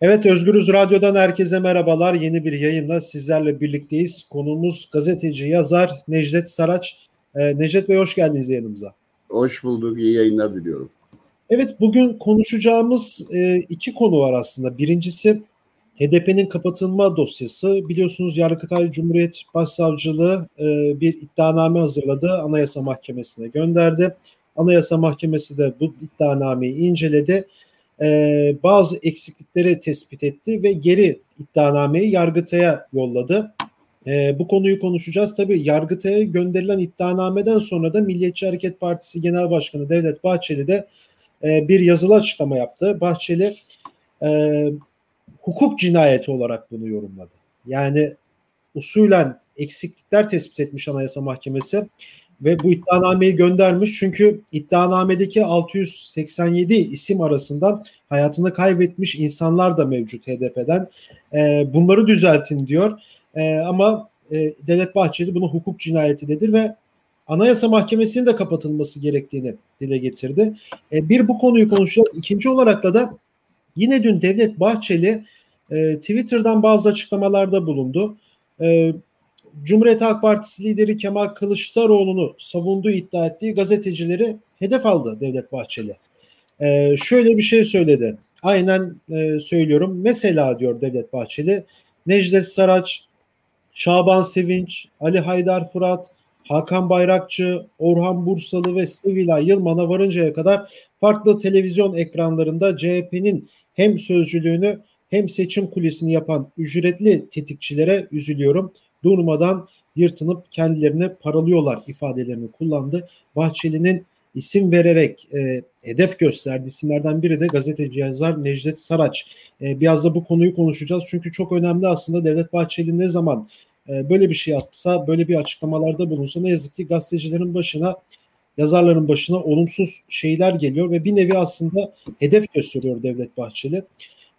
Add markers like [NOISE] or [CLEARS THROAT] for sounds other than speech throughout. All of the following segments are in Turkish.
Evet Özgürüz Radyo'dan herkese merhabalar. Yeni bir yayınla sizlerle birlikteyiz. Konuğumuz gazeteci, yazar Necdet Saraç. Ee, Necdet Bey hoş geldiniz yanımıza. Hoş bulduk. İyi yayınlar diliyorum. Evet bugün konuşacağımız e, iki konu var aslında. Birincisi HDP'nin kapatılma dosyası. Biliyorsunuz Yargıtay Cumhuriyet Başsavcılığı e, bir iddianame hazırladı. Anayasa Mahkemesi'ne gönderdi. Anayasa Mahkemesi de bu iddianameyi inceledi e, bazı eksiklikleri tespit etti ve geri iddianameyi Yargıtay'a yolladı. E, bu konuyu konuşacağız. Tabii Yargıtay'a gönderilen iddianameden sonra da Milliyetçi Hareket Partisi Genel Başkanı Devlet Bahçeli de e, bir yazılı açıklama yaptı. Bahçeli hukuk cinayeti olarak bunu yorumladı. Yani usulen eksiklikler tespit etmiş Anayasa Mahkemesi ve bu iddianameyi göndermiş. Çünkü iddianamedeki 687 isim arasında hayatını kaybetmiş insanlar da mevcut HDP'den. E, bunları düzeltin diyor. E, ama e, Devlet Bahçeli bunu hukuk cinayetidir ve Anayasa Mahkemesi'nin de kapatılması gerektiğini dile getirdi. E, bir bu konuyu konuşacağız. İkinci olarak da da yine dün Devlet Bahçeli e, Twitter'dan bazı açıklamalarda bulundu. E, Cumhuriyet Halk Partisi lideri Kemal Kılıçdaroğlu'nu savunduğu iddia ettiği gazetecileri hedef aldı Devlet Bahçeli. Ee, şöyle bir şey söyledi. Aynen e, söylüyorum. Mesela diyor Devlet Bahçeli, Necdet Saraç, Şaban Sevinç, Ali Haydar Fırat, Hakan Bayrakçı, Orhan Bursalı ve Sevilay Yılman'a varıncaya kadar farklı televizyon ekranlarında CHP'nin hem sözcülüğünü hem seçim kulisini yapan ücretli tetikçilere üzülüyorum durmadan yırtınıp kendilerini paralıyorlar ifadelerini kullandı. Bahçeli'nin isim vererek e, hedef gösterdiği isimlerden biri de gazeteci yazar Necdet Saraç. E, biraz da bu konuyu konuşacağız. Çünkü çok önemli aslında Devlet Bahçeli ne zaman e, böyle bir şey yapsa, böyle bir açıklamalarda bulunsa ne yazık ki gazetecilerin başına yazarların başına olumsuz şeyler geliyor ve bir nevi aslında hedef gösteriyor Devlet Bahçeli.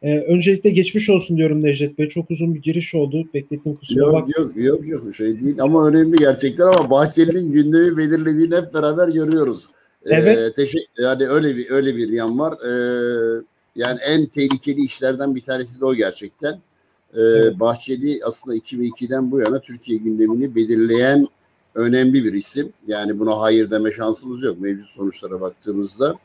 Ee, öncelikle geçmiş olsun diyorum Necdet Bey. Çok uzun bir giriş oldu. Beklettim kusura yok, bak. Yok yok yok şey değil ama önemli gerçekten ama Bahçeli'nin gündemi belirlediğini hep beraber görüyoruz. Ee, evet. Teşekkür, yani öyle bir öyle bir yan var. Ee, yani en tehlikeli işlerden bir tanesi de o gerçekten. Ee, evet. Bahçeli aslında 2002'den bu yana Türkiye gündemini belirleyen önemli bir isim. Yani buna hayır deme şansımız yok mevcut sonuçlara baktığımızda.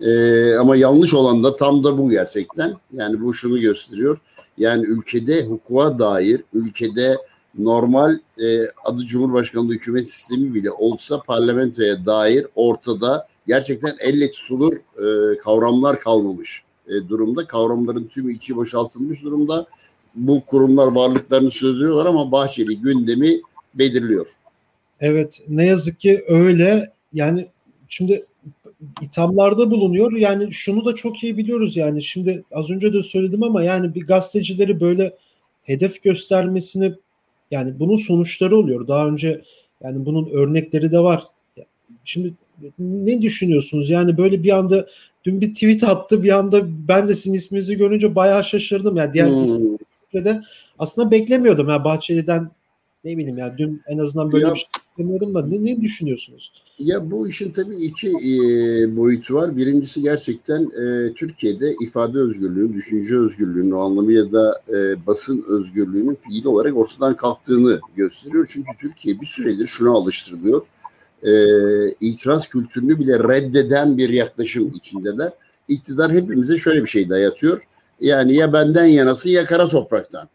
Ee, ama yanlış olan da tam da bu gerçekten. Yani bu şunu gösteriyor. Yani ülkede hukuka dair, ülkede normal e, adı Cumhurbaşkanlığı hükümet sistemi bile olsa parlamentoya dair ortada gerçekten elle tutulur e, kavramlar kalmamış e, durumda. Kavramların tümü içi boşaltılmış durumda. Bu kurumlar varlıklarını sürdürüyorlar ama Bahçeli gündemi belirliyor. Evet ne yazık ki öyle. Yani şimdi ithamlarda bulunuyor. Yani şunu da çok iyi biliyoruz yani şimdi az önce de söyledim ama yani bir gazetecileri böyle hedef göstermesini yani bunun sonuçları oluyor. Daha önce yani bunun örnekleri de var. Şimdi ne düşünüyorsunuz? Yani böyle bir anda dün bir tweet attı bir anda ben de sizin isminizi görünce bayağı şaşırdım. Yani diğer hmm. de aslında beklemiyordum. Yani Bahçeli'den ne bileyim yani dün en azından böyle ya, bir şey beklemiyorum da ne, ne düşünüyorsunuz? Ya bu işin tabii iki e, boyutu var. Birincisi gerçekten e, Türkiye'de ifade özgürlüğü, düşünce özgürlüğünün o anlamı ya da e, basın özgürlüğünün fiil olarak ortadan kalktığını gösteriyor. Çünkü Türkiye bir süredir şuna alıştırılıyor. E, itiraz kültürünü bile reddeden bir yaklaşım içindeler. İktidar hepimize şöyle bir şey dayatıyor. Yani ya benden yanası ya kara topraktan.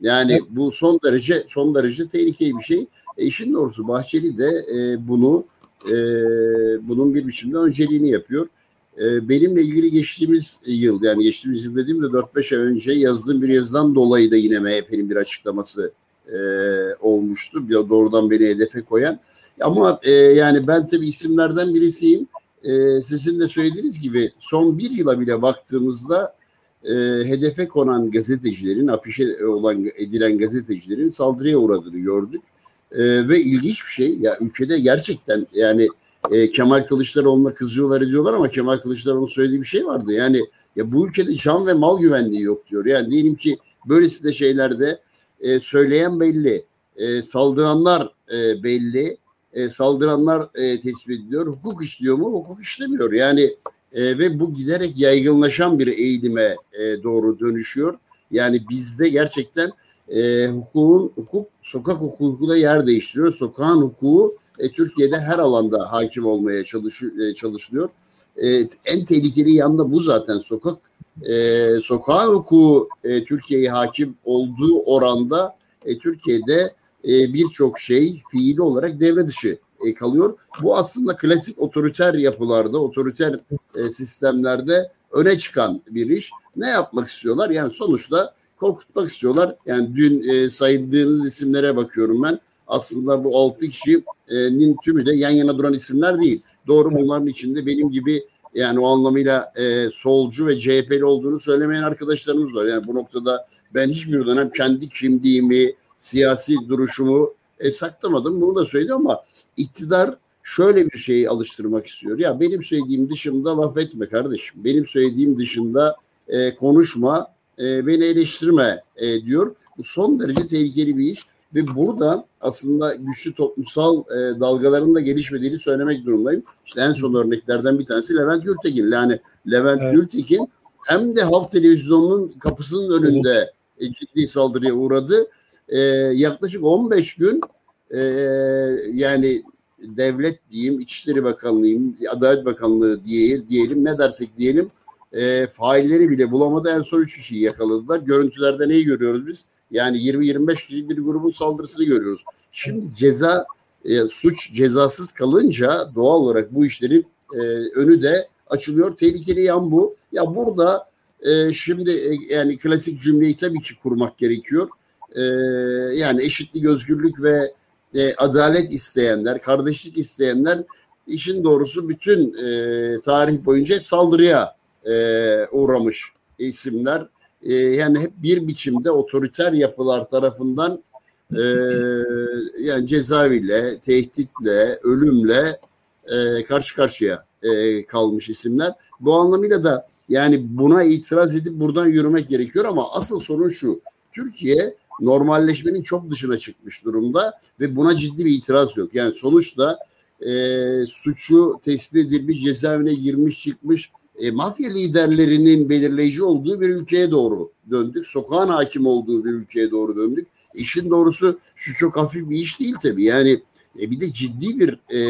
Yani bu son derece son derece tehlikeli bir şey. E işin doğrusu Bahçeli de e, bunu e, bunun bir biçimde önceliğini yapıyor. E, benimle ilgili geçtiğimiz yıl yani geçtiğimiz yıl dediğimde 4-5 ay önce yazdığım bir yazıdan dolayı da yine MHP'nin bir açıklaması e, olmuştu. Bir doğrudan beni hedefe koyan. Ama e, yani ben tabii isimlerden birisiyim. E, sizin de söylediğiniz gibi son bir yıla bile baktığımızda e, hedefe konan gazetecilerin, afişe olan edilen gazetecilerin saldırıya uğradığını gördük. E, ve ilginç bir şey ya ülkede gerçekten yani e, Kemal Kılıçdaroğlu'na kızıyorlar ediyorlar ama Kemal Kılıçdaroğlu'nun söylediği bir şey vardı. Yani ya bu ülkede can ve mal güvenliği yok diyor. Yani diyelim ki böylesi de şeylerde e, söyleyen belli, e, saldıranlar e, belli, e, saldıranlar e, tespit ediliyor. Hukuk işliyor mu? Hukuk işlemiyor. Yani e, ve bu giderek yaygınlaşan bir eğilime e, doğru dönüşüyor. Yani bizde gerçekten e, hukukun hukuk sokak hukuku da yer değiştiriyor. Sokağın hukuku e, Türkiye'de her alanda hakim olmaya çalış, e, çalışılıyor. E, en tehlikeli yanı bu zaten sokak e, sokağın hukuku e, Türkiye'ye hakim olduğu oranda e, Türkiye'de e, birçok şey fiili olarak devre dışı e, kalıyor. Bu aslında klasik otoriter yapılarda, otoriter e, sistemlerde öne çıkan bir iş. Ne yapmak istiyorlar? Yani sonuçta korkutmak istiyorlar. Yani dün e, saydığınız isimlere bakıyorum ben. Aslında bu altı kişinin tümü de yan yana duran isimler değil. Doğru bunların içinde benim gibi yani o anlamıyla e, solcu ve CHP'li olduğunu söylemeyen arkadaşlarımız var. Yani bu noktada ben hiçbir dönem kendi kimliğimi, siyasi duruşumu e, saklamadım. Bunu da söyledim ama iktidar şöyle bir şeyi alıştırmak istiyor. Ya benim söylediğim dışında laf etme kardeşim. Benim söylediğim dışında e, konuşma, e, beni eleştirme e, diyor. Bu son derece tehlikeli bir iş ve burada aslında güçlü toplumsal e, dalgaların da gelişmediğini söylemek durumundayım. İşte en son örneklerden bir tanesi Levent Gültekin. Yani Levent evet. Gültekin hem de halk televizyonunun kapısının önünde evet. ciddi saldırıya uğradı. E, yaklaşık 15 gün e, yani devlet diyeyim, İçişleri Bakanlığı'yım, Adalet Bakanlığı diye, diyelim ne dersek diyelim e, failleri bile bulamadı. En son 3 kişiyi yakaladılar. Görüntülerde neyi görüyoruz biz? Yani 20-25 kişilik bir grubun saldırısını görüyoruz. Şimdi ceza e, suç cezasız kalınca doğal olarak bu işlerin e, önü de açılıyor. Tehlikeli yan bu. Ya burada e, şimdi e, yani klasik cümleyi tabii ki kurmak gerekiyor. E, yani eşitlik, özgürlük ve e, adalet isteyenler, kardeşlik isteyenler işin doğrusu bütün e, tarih boyunca hep saldırıya e, uğramış isimler. E, yani hep bir biçimde otoriter yapılar tarafından e, yani cezaeviyle, tehditle, ölümle e, karşı karşıya e, kalmış isimler. Bu anlamıyla da yani buna itiraz edip buradan yürümek gerekiyor ama asıl sorun şu. Türkiye normalleşmenin çok dışına çıkmış durumda ve buna ciddi bir itiraz yok. Yani sonuçta e, suçu tespit edilmiş, cezaevine girmiş çıkmış e, mafya liderlerinin belirleyici olduğu bir ülkeye doğru döndük. Sokağın hakim olduğu bir ülkeye doğru döndük. İşin doğrusu şu çok hafif bir iş değil tabii. Yani e, bir de ciddi bir e,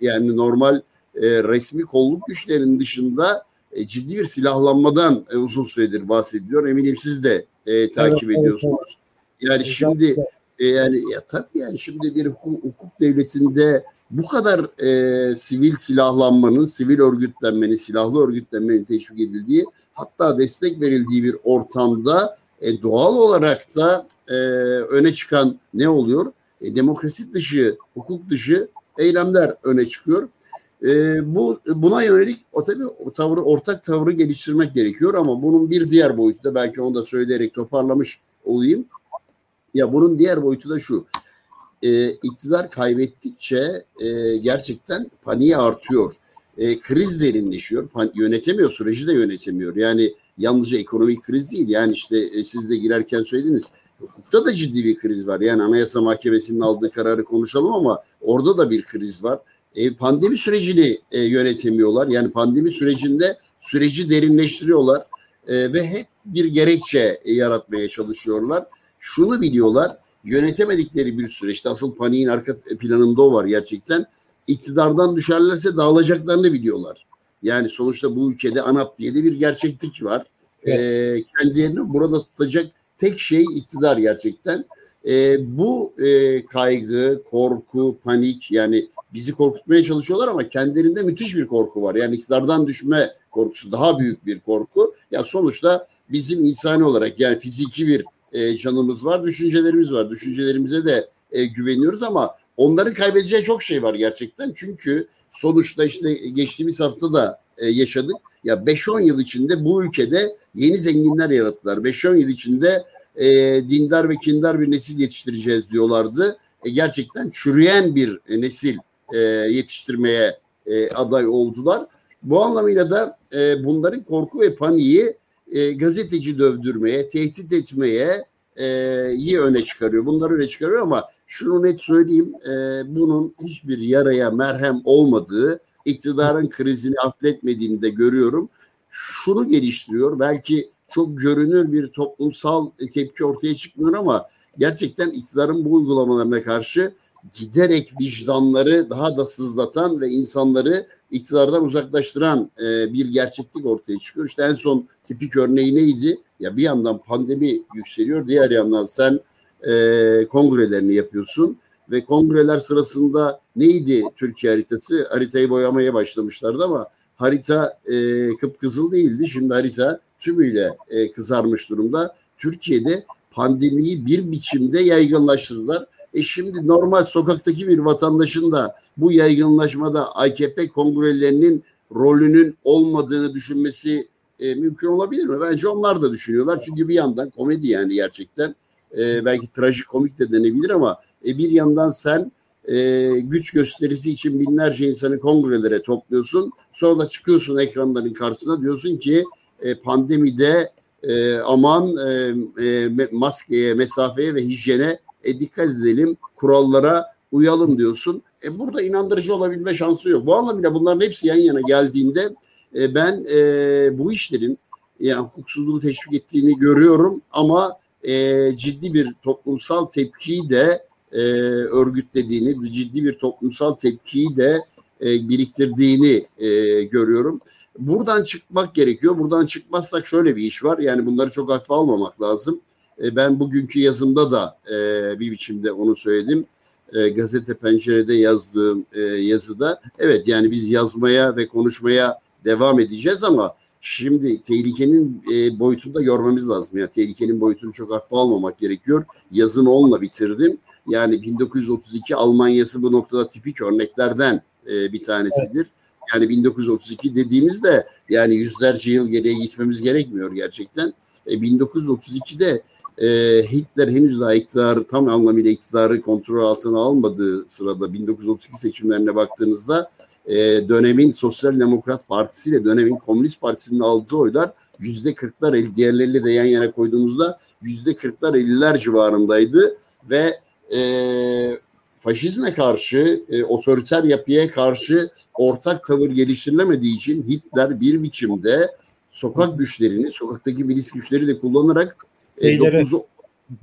yani normal e, resmi kolluk güçlerinin dışında e, ciddi bir silahlanmadan e, uzun süredir bahsediliyor. Eminim siz de e, takip evet, ediyorsunuz. Evet, evet. Yani şimdi e, yani ya tabii yani şimdi bir hukuk, hukuk devletinde bu kadar e, sivil silahlanmanın, sivil örgütlenmenin, silahlı örgütlenmenin teşvik edildiği hatta destek verildiği bir ortamda e, doğal olarak da e, öne çıkan ne oluyor? E, demokrasi dışı, hukuk dışı eylemler öne çıkıyor. E, bu buna yönelik o tabii o tavrı ortak tavrı geliştirmek gerekiyor ama bunun bir diğer boyutu da belki onu da söyleyerek toparlamış olayım. Ya bunun diğer boyutu da şu e, iktidar kaybettikçe e, gerçekten paniği artıyor. E, kriz derinleşiyor. Pan, yönetemiyor, süreci de yönetemiyor. Yani yalnızca ekonomik kriz değil. Yani işte e, siz de girerken söylediniz. Hukukta da ciddi bir kriz var. Yani Anayasa Mahkemesi'nin aldığı kararı konuşalım ama orada da bir kriz var. E, pandemi sürecini e, yönetemiyorlar. Yani pandemi sürecinde süreci derinleştiriyorlar e, ve hep bir gerekçe e, yaratmaya çalışıyorlar. Şunu biliyorlar yönetemedikleri bir süreçte asıl paniğin arka planında o var gerçekten. İktidardan düşerlerse dağılacaklarını biliyorlar. Yani sonuçta bu ülkede ANAP diye de bir gerçeklik var. Evet. Ee, kendilerini burada tutacak tek şey iktidar gerçekten. Ee, bu e, kaygı, korku, panik yani bizi korkutmaya çalışıyorlar ama kendilerinde müthiş bir korku var. Yani iktidardan düşme korkusu daha büyük bir korku. Ya sonuçta bizim insani olarak yani fiziki bir e, canımız var, düşüncelerimiz var. Düşüncelerimize de e, güveniyoruz ama onların kaybedeceği çok şey var gerçekten. Çünkü sonuçta işte geçtiğimiz hafta da e, yaşadık. Ya 5-10 yıl içinde bu ülkede yeni zenginler yarattılar. 5-10 yıl içinde e, dindar ve kindar bir nesil yetiştireceğiz diyorlardı. E, gerçekten çürüyen bir e, nesil e, yetiştirmeye e, aday oldular. Bu anlamıyla da e, bunların korku ve paniği e, gazeteci dövdürmeye, tehdit etmeye e, iyi öne çıkarıyor. Bunları öne çıkarıyor ama şunu net söyleyeyim, e, bunun hiçbir yaraya merhem olmadığı, iktidarın krizini affetmediğini de görüyorum. Şunu geliştiriyor, belki çok görünür bir toplumsal tepki ortaya çıkmıyor ama gerçekten iktidarın bu uygulamalarına karşı giderek vicdanları daha da sızlatan ve insanları iktidardan uzaklaştıran e, bir gerçeklik ortaya çıkıyor. İşte en son tipik örneği neydi? Ya bir yandan pandemi yükseliyor, diğer yandan sen e, kongrelerini yapıyorsun ve kongreler sırasında neydi Türkiye haritası? Haritayı boyamaya başlamışlardı ama harita e, kıpkızıl değildi. Şimdi harita tümüyle e, kızarmış durumda. Türkiye'de pandemiyi bir biçimde yaygınlaştırdılar. E şimdi normal sokaktaki bir vatandaşın da bu yaygınlaşmada AKP kongrelerinin rolünün olmadığını düşünmesi e, mümkün olabilir mi? Bence onlar da düşünüyorlar. Çünkü bir yandan komedi yani gerçekten e, belki trajikomik de denebilir ama e, bir yandan sen e, güç gösterisi için binlerce insanı kongrelere topluyorsun. Sonra çıkıyorsun ekranların karşısına diyorsun ki e, pandemide e, aman e, e, maskeye, mesafeye ve hijyene e, dikkat edelim, kurallara uyalım diyorsun. E, burada inandırıcı olabilme şansı yok. Bu anlamıyla bunların hepsi yan yana geldiğinde e, ben e, bu işlerin yani hukuksuzluğu teşvik ettiğini görüyorum ama e, ciddi bir toplumsal tepkiyi de e, örgütlediğini, ciddi bir toplumsal tepkiyi de e, biriktirdiğini e, görüyorum. Buradan çıkmak gerekiyor. Buradan çıkmazsak şöyle bir iş var. Yani bunları çok hafife almamak lazım. E, ben bugünkü yazımda da e, bir biçimde onu söyledim. E, gazete pencerede yazdığım e, yazıda evet yani biz yazmaya ve konuşmaya devam edeceğiz ama şimdi tehlikenin e, boyutunu da görmemiz lazım. Yani tehlikenin boyutunu çok hafife almamak gerekiyor. Yazımı onunla bitirdim. Yani 1932 Almanyası bu noktada tipik örneklerden e, bir tanesidir. Yani 1932 dediğimizde yani yüzlerce yıl geriye gitmemiz gerekmiyor gerçekten. E, 1932'de e, Hitler henüz daha iktidarı tam anlamıyla iktidarı kontrol altına almadığı sırada 1932 seçimlerine baktığınızda e, dönemin Sosyal Demokrat Partisi ile dönemin Komünist Partisi'nin aldığı oylar yüzde kırklar diğerleriyle de yan yana koyduğumuzda yüzde kırklar elliler civarındaydı ve e, faşizme karşı, e, otoriter yapıya karşı ortak tavır geliştirilemediği için Hitler bir biçimde sokak güçlerini, sokaktaki milis güçleri de kullanarak e, 9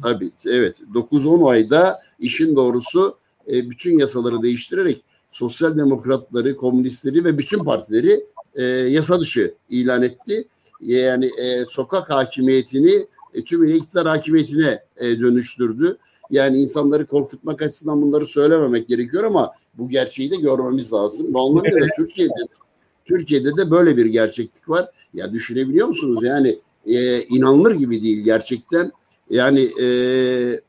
tabii evet 9-10 ayda işin doğrusu e, bütün yasaları değiştirerek sosyal demokratları, komünistleri ve bütün partileri e, yasa dışı ilan etti. Yani e, sokak hakimiyetini e, tümüyle iktidar hakimiyetine e, dönüştürdü. Yani insanları korkutmak açısından bunları söylememek gerekiyor ama bu gerçeği de görmemiz lazım. Ondan da Türkiye'de Türkiye'de de böyle bir gerçeklik var. Ya düşünebiliyor musunuz? Yani e, inanılır gibi değil gerçekten. Yani e,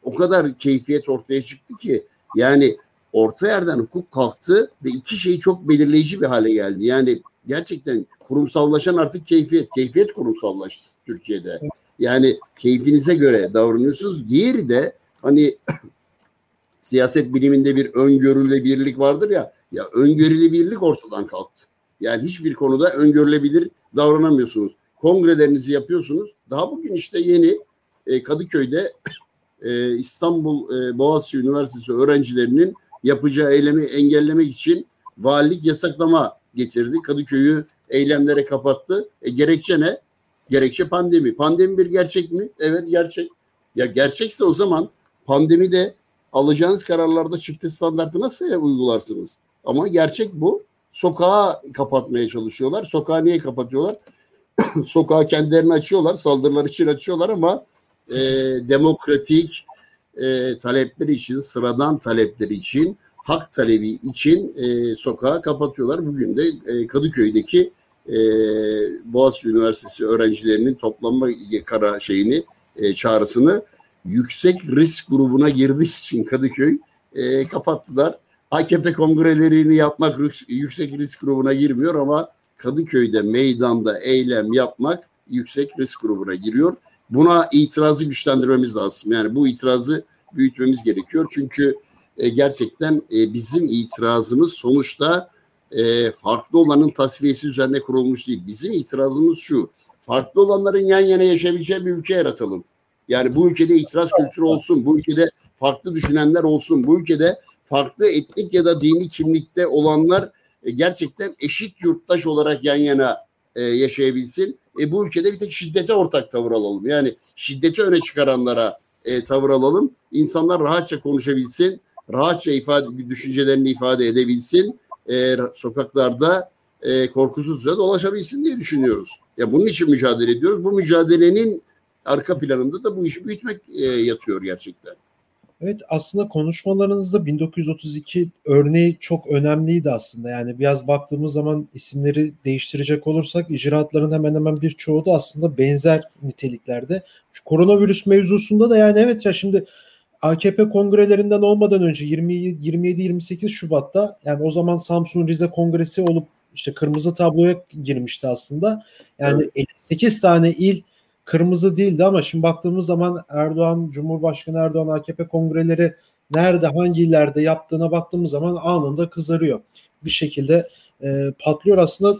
o kadar keyfiyet ortaya çıktı ki yani orta yerden hukuk kalktı ve iki şey çok belirleyici bir hale geldi. Yani gerçekten kurumsallaşan artık keyfiyet. Keyfiyet kurumsallaştı Türkiye'de. Yani keyfinize göre davranıyorsunuz. Diğeri de hani [COUGHS] siyaset biliminde bir öngörüle birlik vardır ya. Ya öngörülü birlik ortadan kalktı. Yani hiçbir konuda öngörülebilir davranamıyorsunuz. Kongrelerinizi yapıyorsunuz. Daha bugün işte yeni e, Kadıköy'de [COUGHS] e, İstanbul e, Boğaziçi Üniversitesi öğrencilerinin yapacağı eylemi engellemek için valilik yasaklama getirdi. Kadıköy'ü eylemlere kapattı. E, gerekçe ne? Gerekçe pandemi. Pandemi bir gerçek mi? Evet gerçek. Ya gerçekse o zaman pandemide alacağınız kararlarda çifte standartı nasıl uygularsınız? Ama gerçek bu. Sokağa kapatmaya çalışıyorlar. Sokağı niye kapatıyorlar? [CLEARS THROAT] Sokağı kendilerini açıyorlar. Saldırılar için açıyorlar ama e, demokratik e, talepler için, sıradan talepler için, hak talebi için e, sokağı kapatıyorlar. Bugün de e, Kadıköy'deki e, Boğaziçi Üniversitesi öğrencilerinin toplanma kara şeyini, e, çağrısını yüksek risk grubuna girdiği için Kadıköy e, kapattılar. AKP kongrelerini yapmak yüksek risk grubuna girmiyor ama Kadıköy'de meydanda eylem yapmak yüksek risk grubuna giriyor. Buna itirazı güçlendirmemiz lazım. Yani bu itirazı büyütmemiz gerekiyor. Çünkü e, gerçekten e, bizim itirazımız sonuçta e, farklı olanın tasfiyesi üzerine kurulmuş değil. Bizim itirazımız şu. Farklı olanların yan yana yaşayabileceği bir ülke yaratalım. Yani bu ülkede itiraz kültürü olsun. Bu ülkede farklı düşünenler olsun. Bu ülkede farklı etnik ya da dini kimlikte olanlar e, gerçekten eşit yurttaş olarak yan yana e, yaşayabilsin. E, bu ülkede bir tek şiddete ortak tavır alalım. Yani şiddeti öne çıkaranlara e, tavır alalım. İnsanlar rahatça konuşabilsin, rahatça ifade düşüncelerini ifade edebilsin. E, sokaklarda e, korkusuzca dolaşabilsin diye düşünüyoruz. Ya bunun için mücadele ediyoruz. Bu mücadelenin arka planında da bu işi büyütmek e, yatıyor gerçekten. Evet aslında konuşmalarınızda 1932 örneği çok önemliydi aslında. Yani biraz baktığımız zaman isimleri değiştirecek olursak icraatların hemen hemen birçoğu da aslında benzer niteliklerde. Şu koronavirüs mevzusunda da yani evet ya şimdi AKP kongrelerinden olmadan önce 27-28 Şubat'ta yani o zaman Samsun Rize Kongresi olup işte kırmızı tabloya girmişti aslında. Yani evet. 58 tane il kırmızı değildi ama şimdi baktığımız zaman Erdoğan, Cumhurbaşkanı Erdoğan AKP kongreleri nerede, hangi illerde yaptığına baktığımız zaman anında kızarıyor. Bir şekilde e, patlıyor aslında.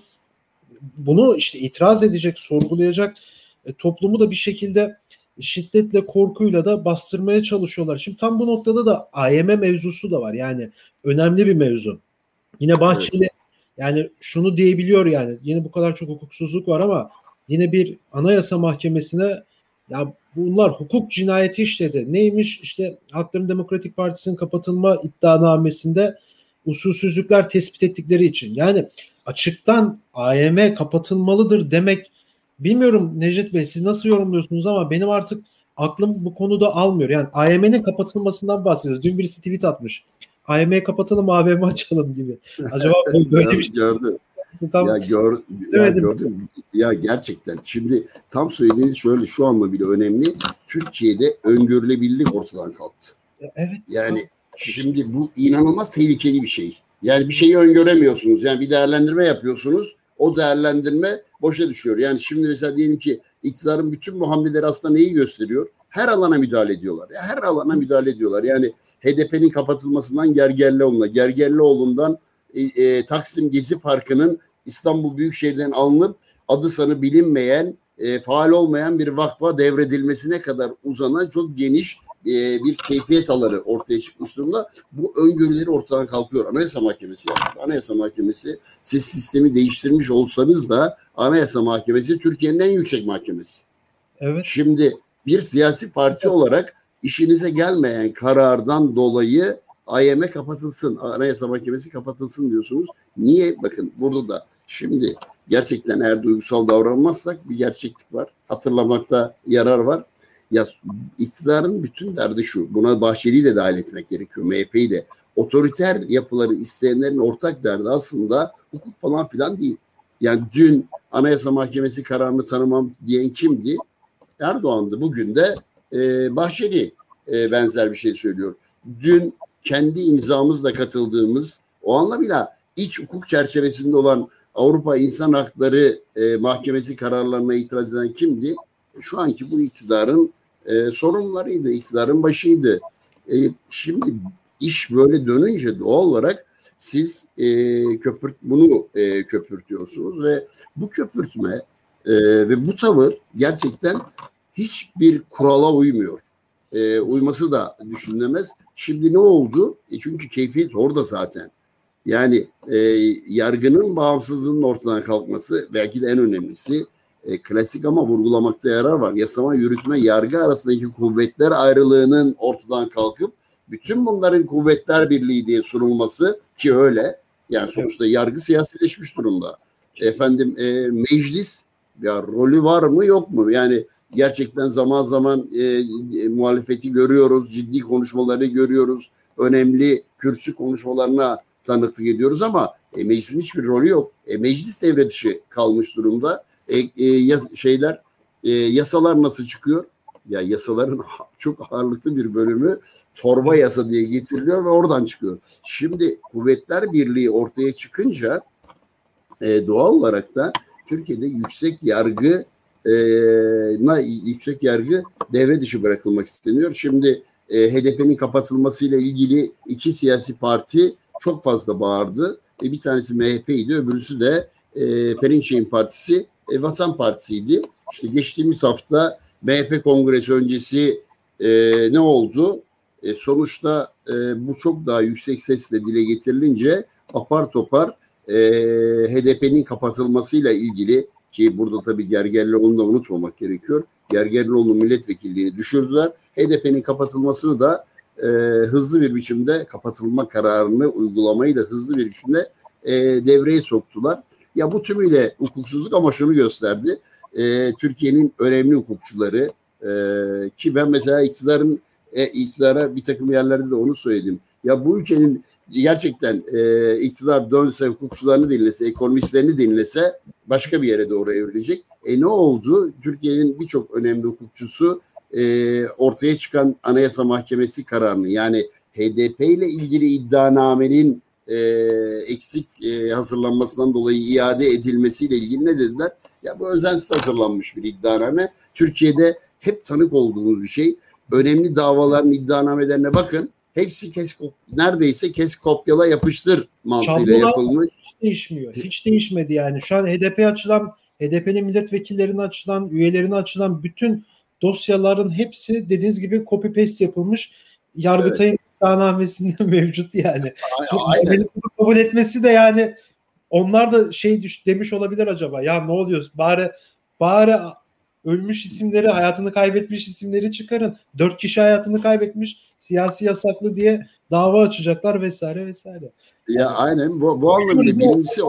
Bunu işte itiraz edecek, sorgulayacak e, toplumu da bir şekilde şiddetle, korkuyla da bastırmaya çalışıyorlar. Şimdi tam bu noktada da AYM mevzusu da var. Yani önemli bir mevzu. Yine Bahçeli evet. yani şunu diyebiliyor yani yine bu kadar çok hukuksuzluk var ama yine bir anayasa mahkemesine ya bunlar hukuk cinayeti işledi. Neymiş? İşte Halkların Demokratik Partisi'nin kapatılma iddianamesinde usulsüzlükler tespit ettikleri için. Yani açıktan AYM kapatılmalıdır demek bilmiyorum Necdet Bey siz nasıl yorumluyorsunuz ama benim artık aklım bu konuda almıyor. Yani AYM'nin kapatılmasından bahsediyoruz. Dün birisi tweet atmış. AYM kapatalım AVM açalım gibi. [LAUGHS] Acaba böyle bir şey gördüm. Tam ya, gör, ya gördüm. Ya gerçekten. Şimdi tam söylediğiniz şöyle şu anla bile önemli. Türkiye'de öngörülebilirlik ortadan kalktı. Evet. Yani şimdi bu inanılmaz tehlikeli bir şey. Yani bir şeyi öngöremiyorsunuz. Yani bir değerlendirme yapıyorsunuz. O değerlendirme boşa düşüyor. Yani şimdi mesela diyelim ki iktidarın bütün bu hamleleri aslında neyi gösteriyor? Her alana müdahale ediyorlar. Her alana müdahale ediyorlar. Yani HDP'nin kapatılmasından Gergerlioğlu'na, Gergerlioğlu'ndan e, e, Taksim Gezi Parkı'nın İstanbul Büyükşehir'den alınıp adı sanı bilinmeyen, e, faal olmayan bir vakfa devredilmesine kadar uzanan çok geniş e, bir keyfiyet alanı ortaya çıkmış durumda. Bu öngörüleri ortadan kalkıyor. Anayasa Mahkemesi yaptı. Anayasa Mahkemesi siz sistemi değiştirmiş olsanız da Anayasa Mahkemesi Türkiye'nin en yüksek mahkemesi. Evet. Şimdi bir siyasi parti olarak işinize gelmeyen karardan dolayı AYM kapatılsın, Anayasa Mahkemesi kapatılsın diyorsunuz. Niye? Bakın burada da şimdi gerçekten eğer duygusal davranmazsak bir gerçeklik var. Hatırlamakta yarar var. Ya iktidarın bütün derdi şu. Buna Bahçeli'yi de dahil etmek gerekiyor. MHP'yi de. Otoriter yapıları isteyenlerin ortak derdi aslında hukuk falan filan değil. Yani dün Anayasa Mahkemesi kararını tanımam diyen kimdi? Erdoğan'dı. Bugün de e, Bahçeli e, benzer bir şey söylüyor. Dün kendi imzamızla katıldığımız o anlamıyla iç hukuk çerçevesinde olan Avrupa İnsan Hakları e, Mahkemesi kararlarına itiraz eden kimdi? Şu anki bu iktidarın e, sorunlarıydı, iktidarın başıydı. E, şimdi iş böyle dönünce doğal olarak siz e, köpürt bunu e, köpürtüyorsunuz ve bu köpürtme e, ve bu tavır gerçekten hiçbir kurala uymuyor. E, uyması da düşünülemez. Şimdi ne oldu? E çünkü keyfiyet orada zaten. Yani e, yargının bağımsızlığının ortadan kalkması belki de en önemlisi e, klasik ama vurgulamakta yarar var. Yasama, yürütme, yargı arasındaki kuvvetler ayrılığının ortadan kalkıp bütün bunların kuvvetler birliği diye sunulması ki öyle. Yani sonuçta yargı siyasileşmiş durumda. Efendim e, meclis ya rolü var mı yok mu? Yani gerçekten zaman zaman e, e, muhalefeti görüyoruz, ciddi konuşmaları görüyoruz, önemli kürsü konuşmalarına tanıklık ediyoruz ama e, meclisin hiçbir rolü yok. E, meclis devre dışı kalmış durumda. E, e, yas, şeyler e, yasalar nasıl çıkıyor? Ya yasaların çok ağırlıklı bir bölümü torba yasa diye getiriliyor ve oradan çıkıyor. Şimdi kuvvetler birliği ortaya çıkınca e, doğal olarak da Türkiye'de yüksek yargı na, yüksek yargı devre dışı bırakılmak isteniyor. Şimdi e, HDP'nin kapatılmasıyla ilgili iki siyasi parti çok fazla bağırdı. E, bir tanesi MHP'ydi, öbürüsü de e, Perinçek'in partisi e, Vatan Partisi'ydi. İşte geçtiğimiz hafta MHP kongresi öncesi e, ne oldu? E, sonuçta e, bu çok daha yüksek sesle dile getirilince apar topar e, HDP'nin kapatılmasıyla ilgili ki burada tabii Gergerlioğlu'nu da unutmamak gerekiyor. Gergerlioğlu'nun milletvekilliğini düşürdüler. HDP'nin kapatılmasını da e, hızlı bir biçimde kapatılma kararını uygulamayı da hızlı bir biçimde e, devreye soktular. Ya bu tümüyle hukuksuzluk ama şunu gösterdi. E, Türkiye'nin önemli hukukçuları e, ki ben mesela iktidarın e, iktidara bir takım yerlerde de onu söyledim. Ya bu ülkenin gerçekten e, iktidar dönse, hukukçularını dinlese, ekonomistlerini dinlese başka bir yere doğru evrilecek. E ne oldu? Türkiye'nin birçok önemli hukukçusu e, ortaya çıkan Anayasa Mahkemesi kararını yani HDP ile ilgili iddianamenin e, eksik e, hazırlanmasından dolayı iade edilmesiyle ilgili ne dediler? Ya bu özensiz hazırlanmış bir iddianame. Türkiye'de hep tanık olduğumuz bir şey. Önemli davaların iddianamelerine bakın. Hepsi kes neredeyse kes kopyala yapıştır mantığıyla Çamlılar yapılmış. Hiç değişmiyor. Hiç değişmedi yani. Şu an HDP açılan, HDP'nin milletvekillerine açılan, üyelerine açılan bütün dosyaların hepsi dediğiniz gibi copy paste yapılmış. Yargıtay'ın evet. iddianamesinde [LAUGHS] mevcut yani. Aynen. kabul etmesi de yani onlar da şey düş, demiş olabilir acaba. Ya ne oluyor? Bari bari ölmüş isimleri, hayatını kaybetmiş isimleri çıkarın. Dört kişi hayatını kaybetmiş, siyasi yasaklı diye dava açacaklar vesaire vesaire. Ya aynen bu, bu anlamıyla birincisi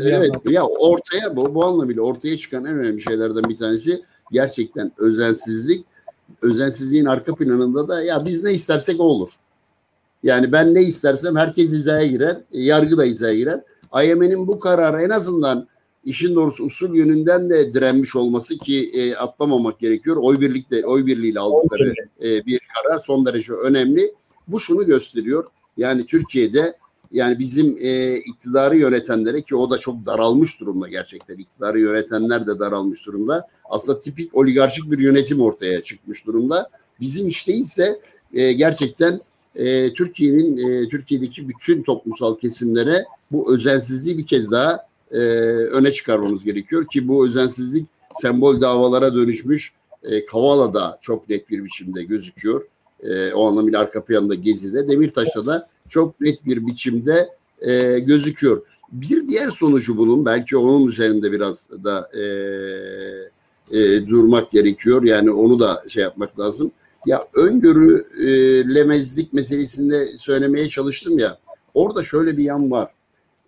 evet ya ortaya bu, bu anlamıyla ortaya çıkan en önemli şeylerden bir tanesi gerçekten özensizlik. Özensizliğin arka planında da ya biz ne istersek o olur. Yani ben ne istersem herkes hizaya girer, yargı da hizaya girer. IMF'nin bu kararı en azından işin doğrusu usul yönünden de direnmiş olması ki e, atlamamak gerekiyor. Oy birlikte oy birliğiyle aldıkları e, bir karar son derece önemli. Bu şunu gösteriyor. Yani Türkiye'de yani bizim e, iktidarı yönetenlere ki o da çok daralmış durumda gerçekten. İktidarı yönetenler de daralmış durumda. Aslında tipik oligarşik bir yönetim ortaya çıkmış durumda. Bizim işte ise e, gerçekten e, Türkiye'nin e, Türkiye'deki bütün toplumsal kesimlere bu özensizliği bir kez daha e, öne çıkarmamız gerekiyor ki bu özensizlik sembol davalara dönüşmüş. E, Kavala'da çok net bir biçimde gözüküyor. E, o anlamıyla arka planda Gezi'de, Demirtaş'ta da çok net bir biçimde e, gözüküyor. Bir diğer sonucu bunun belki onun üzerinde biraz da e, e, durmak gerekiyor. Yani onu da şey yapmak lazım. Ya öngörülemezlik meselesinde söylemeye çalıştım ya. Orada şöyle bir yan var.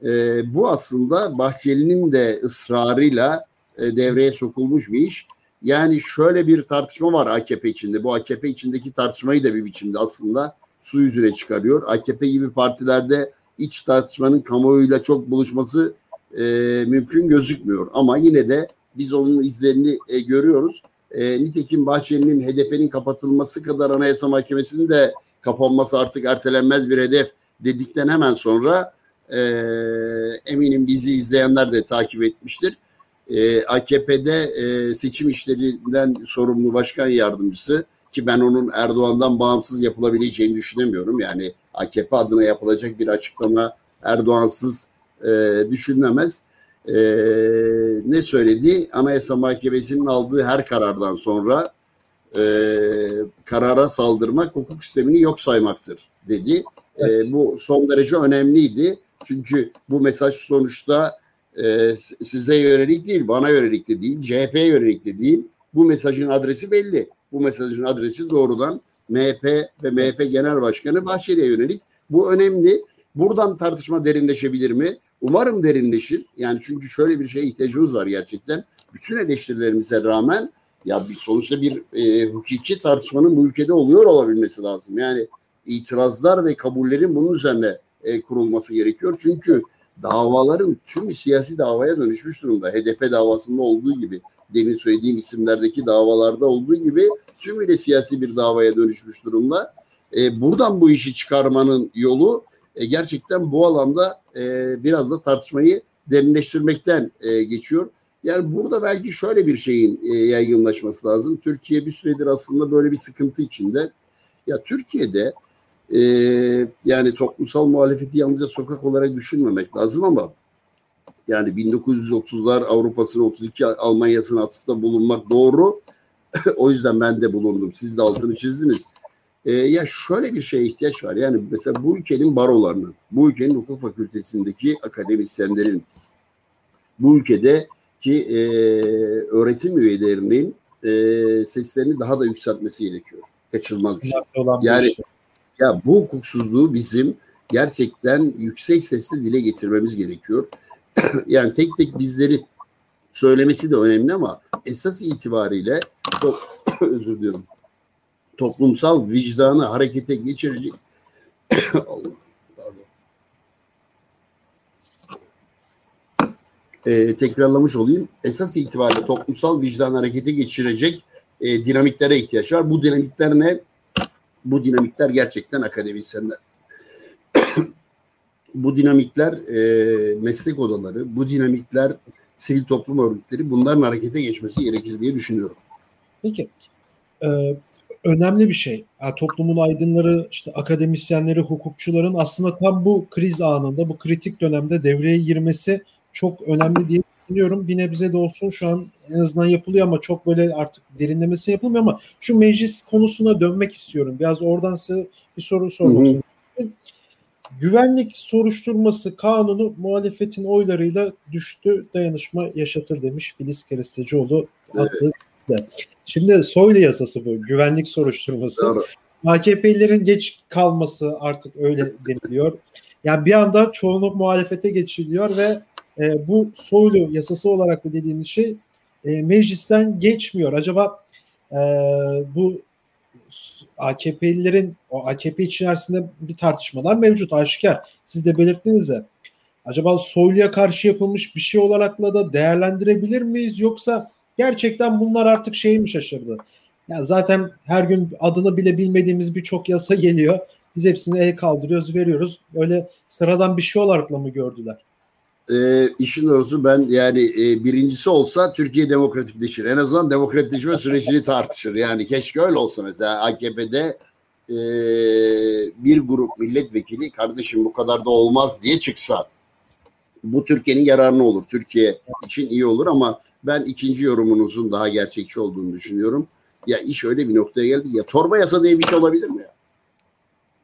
E, bu aslında Bahçeli'nin de ısrarıyla e, devreye sokulmuş bir iş. Yani şöyle bir tartışma var AKP içinde. Bu AKP içindeki tartışmayı da bir biçimde aslında su yüzüne çıkarıyor. AKP gibi partilerde iç tartışmanın kamuoyuyla çok buluşması e, mümkün gözükmüyor. Ama yine de biz onun izlerini e, görüyoruz. E, nitekim Bahçeli'nin HDP'nin kapatılması kadar Anayasa Mahkemesi'nin de kapanması artık ertelenmez bir hedef dedikten hemen sonra e, eminim bizi izleyenler de takip etmiştir. E, AKP'de e, seçim işlerinden sorumlu başkan yardımcısı ki ben onun Erdoğan'dan bağımsız yapılabileceğini düşünemiyorum. Yani AKP adına yapılacak bir açıklama Erdoğansız e, düşünülemez. E, ne söyledi? Anayasa Mahkemesi'nin aldığı her karardan sonra e, karara saldırmak hukuk sistemini yok saymaktır dedi. Evet. E, bu son derece önemliydi. Çünkü bu mesaj sonuçta e, size yönelik değil, bana yönelik de değil, CHP'ye yönelik de değil. Bu mesajın adresi belli. Bu mesajın adresi doğrudan MHP ve MHP Genel Başkanı Bahçeli'ye yönelik. Bu önemli. Buradan tartışma derinleşebilir mi? Umarım derinleşir. Yani çünkü şöyle bir şeye ihtiyacımız var gerçekten. Bütün eleştirilerimize rağmen ya bir sonuçta bir e, hukuki tartışmanın bu ülkede oluyor olabilmesi lazım. Yani itirazlar ve kabullerin bunun üzerine e, kurulması gerekiyor. Çünkü davaların tüm siyasi davaya dönüşmüş durumda. HDP davasında olduğu gibi, demin söylediğim isimlerdeki davalarda olduğu gibi tümüyle siyasi bir davaya dönüşmüş durumda. E, buradan bu işi çıkarmanın yolu e, gerçekten bu alanda e, biraz da tartışmayı derinleştirmekten e, geçiyor. Yani burada belki şöyle bir şeyin e, yaygınlaşması lazım. Türkiye bir süredir aslında böyle bir sıkıntı içinde. Ya Türkiye'de e, yani toplumsal muhalefeti yalnızca sokak olarak düşünmemek lazım ama yani 1930'lar Avrupa'sına 32 Almanya'sına atıfta bulunmak doğru. [LAUGHS] o yüzden ben de bulundum. Siz de altını çizdiniz. E, ya şöyle bir şeye ihtiyaç var. Yani mesela bu ülkenin barolarının, bu ülkenin hukuk fakültesindeki akademisyenlerin, bu ülkede ki e, öğretim üyelerinin e, seslerini daha da yükseltmesi gerekiyor. Kaçılmaz bir şey. Yani ya bu hukuksuzluğu bizim gerçekten yüksek sesle dile getirmemiz gerekiyor. [CLEARS THROAT] yani tek tek bizleri söylemesi de önemli ama esas itibariyle çok [CLEARS THROAT] özür diliyorum. Toplumsal vicdanı harekete geçirecek [CLEARS THROAT] ee, tekrarlamış olayım. Esas itibariyle toplumsal vicdan harekete geçirecek e, dinamiklere ihtiyaç var. Bu dinamikler ne? Bu dinamikler gerçekten akademisyenler. [COUGHS] bu dinamikler e, meslek odaları, bu dinamikler sivil toplum örgütleri bunların harekete geçmesi gerekir diye düşünüyorum. Peki. Ee, önemli bir şey. Yani toplumun aydınları, işte akademisyenleri, hukukçuların aslında tam bu kriz anında, bu kritik dönemde devreye girmesi çok önemli diye düşünüyorum. Bir nebze de olsun şu an en azından yapılıyor ama çok böyle artık derinlemesi yapılmıyor ama şu meclis konusuna dönmek istiyorum. Biraz oradan size bir soru sormak istiyorum. Güvenlik soruşturması kanunu muhalefetin oylarıyla düştü, dayanışma yaşatır demiş Filiz Kerestecioğlu adlı evet. Şimdi Soylu yasası bu, güvenlik soruşturması. Doğru. AKP'lilerin geç kalması artık öyle deniliyor. Yani bir anda çoğunluk muhalefete geçiliyor ve e, bu Soylu yasası olarak da dediğimiz şey e, meclisten geçmiyor. Acaba e, bu AKP'lilerin o AKP içerisinde bir tartışmalar mevcut aşikar. Siz de belirttiniz de. Acaba Soylu'ya karşı yapılmış bir şey olarakla da değerlendirebilir miyiz yoksa gerçekten bunlar artık şey mi şaşırdı? Ya zaten her gün adını bile bilmediğimiz birçok yasa geliyor. Biz hepsini el kaldırıyoruz, veriyoruz. Öyle sıradan bir şey olarakla mı gördüler? E, işin doğrusu ben yani e, birincisi olsa Türkiye demokratikleşir. En azından demokratikleşme sürecini tartışır. Yani keşke öyle olsa mesela AKP'de e, bir grup milletvekili kardeşim bu kadar da olmaz diye çıksa bu Türkiye'nin yararına olur. Türkiye için iyi olur ama ben ikinci yorumunuzun daha gerçekçi olduğunu düşünüyorum. Ya iş öyle bir noktaya geldi ya torba yasa diye bir şey olabilir mi ya?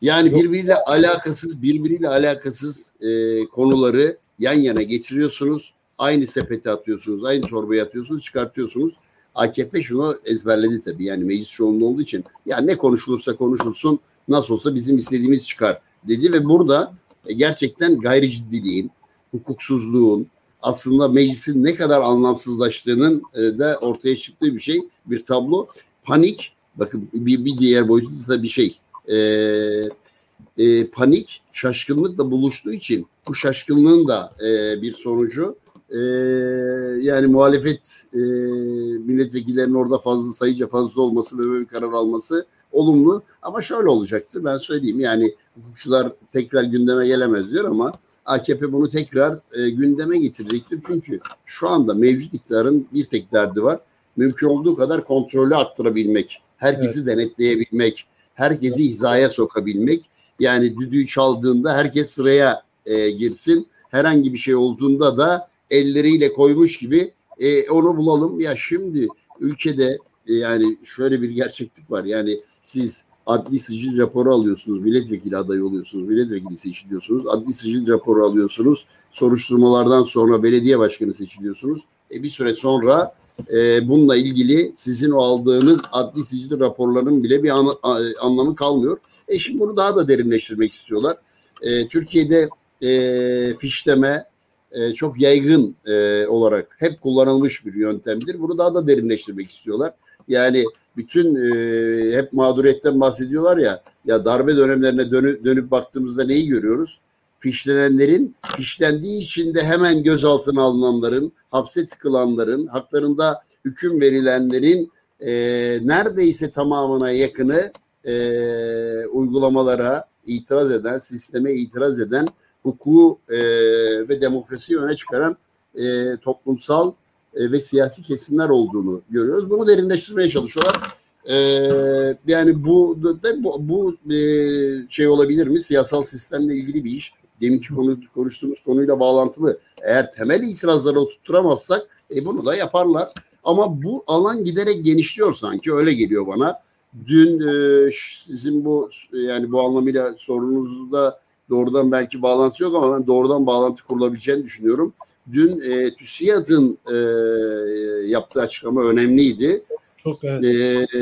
Yani birbiriyle alakasız, birbiriyle alakasız e, konuları yan yana getiriyorsunuz. Aynı sepete atıyorsunuz, aynı torbaya atıyorsunuz, çıkartıyorsunuz. AKP şunu ezberledi tabii. Yani meclis çoğunluğu olduğu için ya ne konuşulursa konuşulsun nasıl olsa bizim istediğimiz çıkar dedi ve burada e, gerçekten gayri ciddiliğin, hukuksuzluğun, aslında meclisin ne kadar anlamsızlaştığının e, da ortaya çıktığı bir şey, bir tablo. Panik, bakın bir, bir diğer boyutu da bir şey. E, e, panik şaşkınlıkla buluştuğu için bu şaşkınlığın da e, bir sonucu e, yani muhalefet e, milletvekillerinin orada fazla sayıca fazla olması ve böyle bir karar alması olumlu ama şöyle olacaktır ben söyleyeyim yani hukukçular tekrar gündeme gelemez diyor ama AKP bunu tekrar e, gündeme getirecektir. Çünkü şu anda mevcut iktidarın bir tek derdi var. Mümkün olduğu kadar kontrolü arttırabilmek, herkesi evet. denetleyebilmek, herkesi hizaya sokabilmek. Yani düdüğü çaldığında herkes sıraya e, girsin. Herhangi bir şey olduğunda da elleriyle koymuş gibi e, onu bulalım. Ya şimdi ülkede e, yani şöyle bir gerçeklik var. Yani siz adli sicil raporu alıyorsunuz, milletvekili adayı oluyorsunuz, milletvekili seçiliyorsunuz, adli sicil raporu alıyorsunuz, soruşturmalardan sonra belediye başkanı seçiliyorsunuz. E bir süre sonra e, bununla ilgili sizin o aldığınız adli sicil raporlarının bile bir an, a, anlamı kalmıyor. E şimdi bunu daha da derinleştirmek istiyorlar. E, Türkiye'de e, fişleme e, çok yaygın e, olarak hep kullanılmış bir yöntemdir. Bunu daha da derinleştirmek istiyorlar. Yani bütün e, hep mağduriyetten bahsediyorlar ya ya darbe dönemlerine dönüp, dönüp baktığımızda neyi görüyoruz? Fişlenenlerin fişlendiği için de hemen gözaltına alınanların, hapse tıkılanların, haklarında hüküm verilenlerin e, neredeyse tamamına yakını e, uygulamalara itiraz eden, sisteme itiraz eden hukuku e, ve demokrasiyi öne çıkaran e, toplumsal e, ve siyasi kesimler olduğunu görüyoruz. Bunu derinleştirmeye çalışıyorlar. E, yani bu de, bu, bu e, şey olabilir mi? Siyasal sistemle ilgili bir iş. Deminki konu, konuştuğumuz konuyla bağlantılı. Eğer temel itirazları oturtturamazsak e, bunu da yaparlar. Ama bu alan giderek genişliyor sanki öyle geliyor bana. Dün e, sizin bu yani bu anlamıyla sorununuzda doğrudan belki bağlantı yok ama ben doğrudan bağlantı kurulabileceğini düşünüyorum. Dün e, TÜSİAD'ın e, yaptığı açıklama önemliydi. Çok evet. E,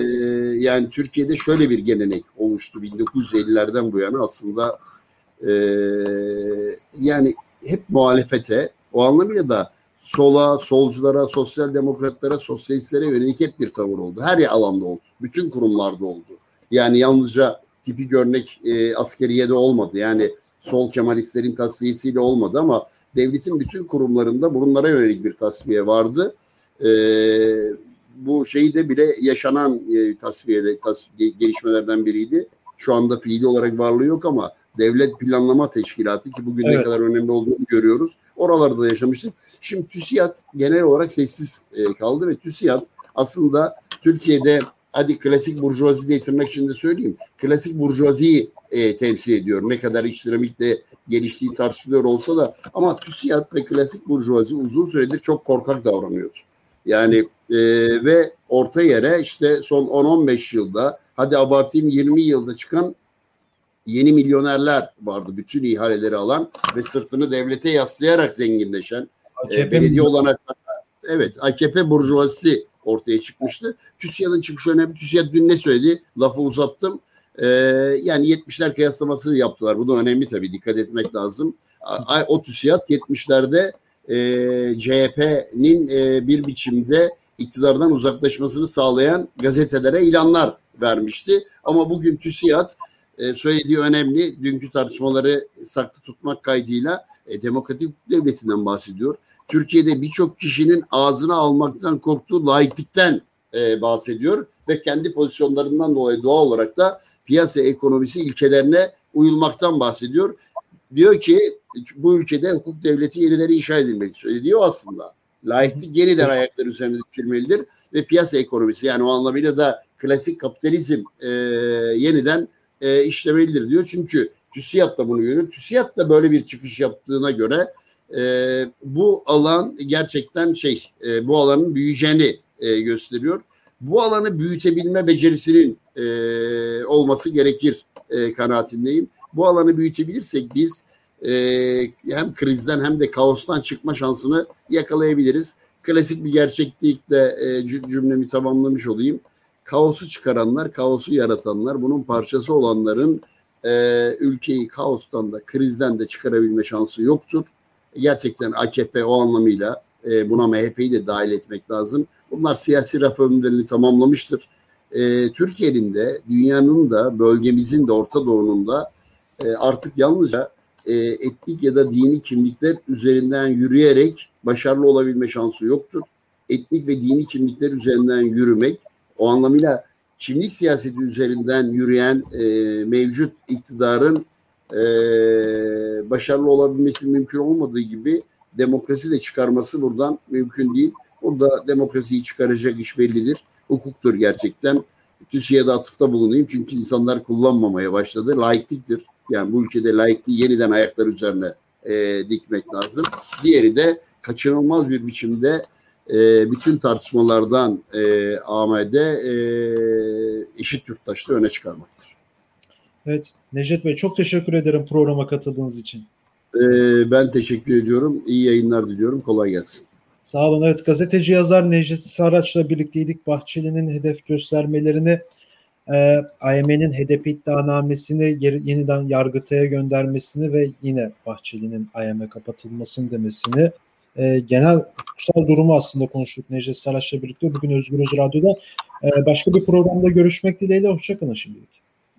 yani Türkiye'de şöyle bir gelenek oluştu 1950'lerden bu yana aslında e, yani hep muhalefete o anlamıyla da sola, solculara, sosyal demokratlara, sosyalistlere yönelik hep bir tavır oldu. Her alanda oldu. Bütün kurumlarda oldu. Yani yalnızca tipik örnek e, askeriyede olmadı. Yani sol kemalistlerin tasfiyesiyle olmadı ama devletin bütün kurumlarında bunlara yönelik bir tasfiye vardı. E, bu şeyde bile yaşanan e, tasfiyede tasfiye, gelişmelerden biriydi. Şu anda fiili olarak varlığı yok ama Devlet Planlama Teşkilatı ki bugün evet. ne kadar önemli olduğunu görüyoruz. Oralarda da yaşamıştık. Şimdi TÜSİAD genel olarak sessiz e, kaldı ve TÜSİAD aslında Türkiye'de hadi klasik burjuvazi diye tırnak içinde söyleyeyim. Klasik burjuvaziyi e, temsil ediyor. Ne kadar iç dinamikle geliştiği tartışılıyor olsa da ama TÜSİAD ve klasik burjuvazi uzun süredir çok korkak davranıyordu. Yani e, ve orta yere işte son 10-15 yılda hadi abartayım 20 yılda çıkan yeni milyonerler vardı. Bütün ihaleleri alan ve sırtını devlete yaslayarak zenginleşen e, belediye olanaklarına evet AKP burjuvazisi ortaya çıkmıştı. TÜSİAD'ın çıkışı önemli. TÜSİAD dün ne söyledi? Lafı uzattım. Ee, yani 70'ler kıyaslaması yaptılar. Bu da önemli tabii. Dikkat etmek lazım. O TÜSİAD 70'lerde e, CHP'nin e, bir biçimde iktidardan uzaklaşmasını sağlayan gazetelere ilanlar vermişti. Ama bugün TÜSİAD e, söylediği önemli. Dünkü tartışmaları saklı tutmak kaydıyla e, demokratik devletinden bahsediyor. Türkiye'de birçok kişinin ağzına almaktan korktuğu laiklikten e, bahsediyor ve kendi pozisyonlarından dolayı doğal olarak da piyasa ekonomisi ilkelerine uyulmaktan bahsediyor. Diyor ki bu ülkede hukuk devleti yeniden inşa edilmek söylüyor aslında. Laiklik yeniden ayakları üzerinde dikilmelidir ve piyasa ekonomisi yani o anlamıyla da klasik kapitalizm e, yeniden e, işlemelidir diyor. Çünkü TÜSİAD da bunu görüyor. TÜSİAD da böyle bir çıkış yaptığına göre e, bu alan gerçekten şey e, bu alanın büyüyeceğini e, gösteriyor. Bu alanı büyütebilme becerisinin e, olması gerekir e, kanaatindeyim. Bu alanı büyütebilirsek biz e, hem krizden hem de kaostan çıkma şansını yakalayabiliriz. Klasik bir gerçeklikle e, cümlemi tamamlamış olayım. Kaosu çıkaranlar, kaosu yaratanlar, bunun parçası olanların e, ülkeyi kaostan da krizden de çıkarabilme şansı yoktur gerçekten AKP o anlamıyla e, buna MHP'yi de dahil etmek lazım. Bunlar siyasi raf ömürlerini tamamlamıştır. E, Türkiye'nin de dünyanın da bölgemizin de Orta Doğu'nun da e, artık yalnızca e, etnik ya da dini kimlikler üzerinden yürüyerek başarılı olabilme şansı yoktur. Etnik ve dini kimlikler üzerinden yürümek o anlamıyla kimlik siyaseti üzerinden yürüyen e, mevcut iktidarın e, başarılı olabilmesi mümkün olmadığı gibi demokrasi de çıkarması buradan mümkün değil. Burada demokrasiyi çıkaracak iş bellidir. Hukuktur gerçekten. TÜSİAD'a atıfta bulunayım çünkü insanlar kullanmamaya başladı. Laikliktir. Yani bu ülkede laikliği yeniden ayaklar üzerine e, dikmek lazım. Diğeri de kaçınılmaz bir biçimde e, bütün tartışmalardan e, AMD e, eşit yurttaşlığı öne çıkarmaktır. Evet. Necdet Bey çok teşekkür ederim programa katıldığınız için. Ee, ben teşekkür ediyorum. İyi yayınlar diliyorum. Kolay gelsin. Sağ olun. Evet gazeteci yazar Necdet Saraç'la birlikteydik. Bahçeli'nin hedef göstermelerini e, AYM'nin HDP iddianamesini yeniden Yargıtay'a göndermesini ve yine Bahçeli'nin AYM kapatılmasını demesini e, genel hukuksal durumu aslında konuştuk Necdet Saraç'la birlikte. Bugün Özgür Öz Radyo'da e, başka bir programda görüşmek dileğiyle. Hoşçakalın şimdilik.